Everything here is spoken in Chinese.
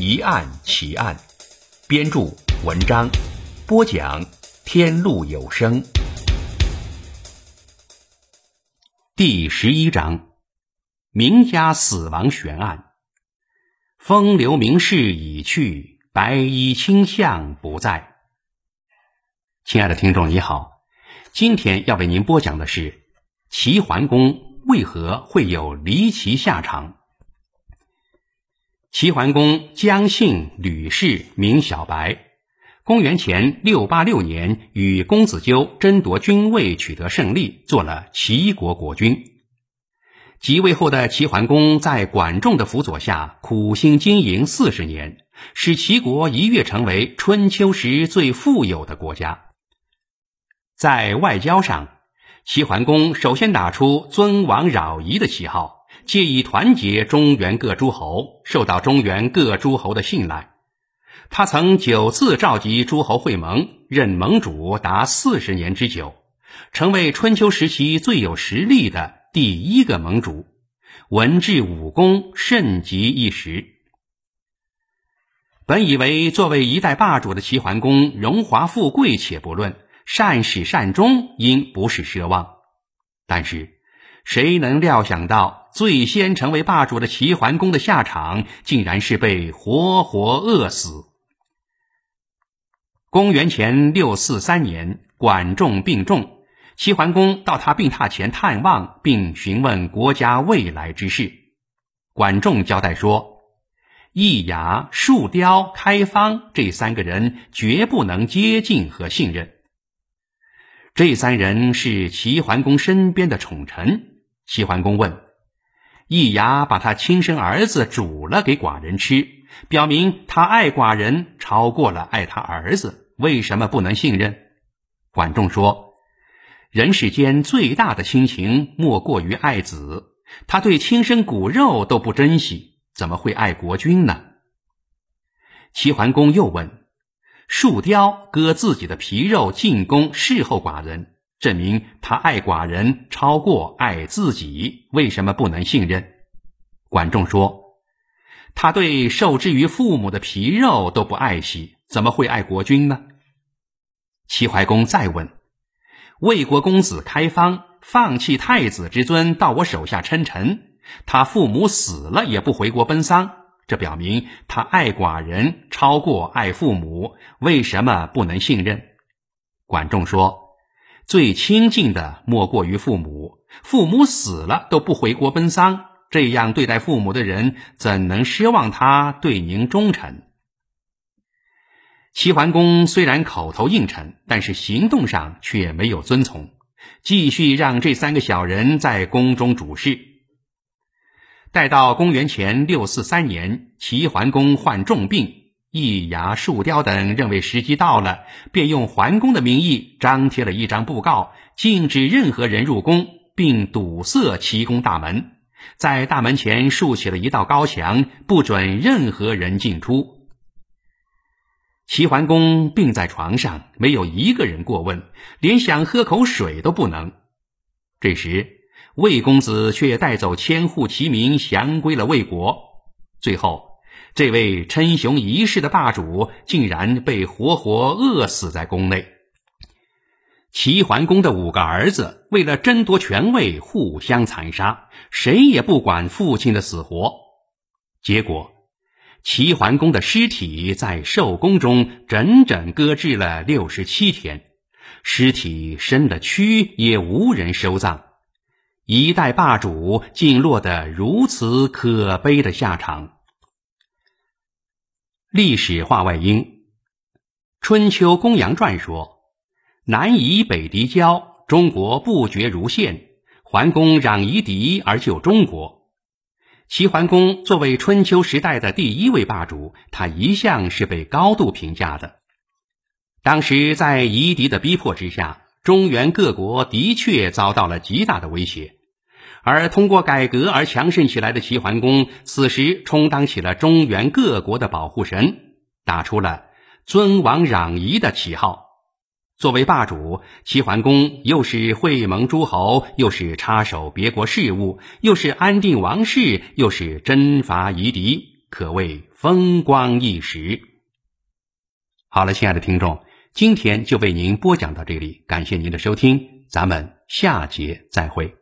疑案奇案》，编著文章，播讲天路有声。第十一章：名家死亡悬案。风流名士已去，白衣卿相不在。亲爱的听众，你好，今天要为您播讲的是齐桓公为何会有离奇下场。齐桓公姜姓吕氏，名小白。公元前六八六年，与公子纠争夺君位，取得胜利，做了齐国国君。即位后的齐桓公，在管仲的辅佐下，苦心经营四十年，使齐国一跃成为春秋时最富有的国家。在外交上，齐桓公首先打出尊王攘夷的旗号。借以团结中原各诸侯，受到中原各诸侯的信赖。他曾九次召集诸侯会盟，任盟主达四十年之久，成为春秋时期最有实力的第一个盟主。文治武功甚极一时。本以为作为一代霸主的齐桓公，荣华富贵且不论，善始善终应不是奢望。但是，谁能料想到，最先成为霸主的齐桓公的下场，竟然是被活活饿死？公元前六四三年，管仲病重，齐桓公到他病榻前探望，并询问国家未来之事。管仲交代说：“易牙、树雕、开方这三个人绝不能接近和信任。这三人是齐桓公身边的宠臣。”齐桓公问：“易牙把他亲生儿子煮了给寡人吃，表明他爱寡人超过了爱他儿子，为什么不能信任？”管仲说：“人世间最大的亲情莫过于爱子，他对亲生骨肉都不珍惜，怎么会爱国君呢？”齐桓公又问：“树雕割自己的皮肉进宫侍候寡人。”证明他爱寡人超过爱自己，为什么不能信任？管仲说：“他对受之于父母的皮肉都不爱惜，怎么会爱国君呢？”齐桓公再问：“魏国公子开方放弃太子之尊，到我手下称臣，他父母死了也不回国奔丧，这表明他爱寡人超过爱父母，为什么不能信任？”管仲说。最亲近的莫过于父母，父母死了都不回国奔丧，这样对待父母的人，怎能奢望他对您忠诚？齐桓公虽然口头应承，但是行动上却没有遵从，继续让这三个小人在宫中主事。待到公元前六四三年，齐桓公患重病。易牙、树雕等认为时机到了，便用桓公的名义张贴了一张布告，禁止任何人入宫，并堵塞齐宫大门，在大门前竖起了一道高墙，不准任何人进出。齐桓公病在床上，没有一个人过问，连想喝口水都不能。这时，魏公子却带走千户齐民，降归了魏国。最后。这位称雄一世的霸主竟然被活活饿死在宫内。齐桓公的五个儿子为了争夺权位，互相残杀，谁也不管父亲的死活。结果，齐桓公的尸体在寿宫中整整搁置了六十七天，尸体生了蛆，也无人收葬。一代霸主竟落得如此可悲的下场。历史话外音，《春秋公羊传》说：“南夷北狄交，中国不绝如线。桓公攘夷狄而救中国。”齐桓公作为春秋时代的第一位霸主，他一向是被高度评价的。当时在夷狄的逼迫之下，中原各国的确遭到了极大的威胁，而通过改革而强盛起来的齐桓公，此时充当起了中原各国的保护神，打出了尊王攘夷的旗号。作为霸主，齐桓公又是会盟诸侯，又是插手别国事务，又是安定王室，又是征伐夷狄，可谓风光一时。好了，亲爱的听众，今天就为您播讲到这里，感谢您的收听，咱们下节再会。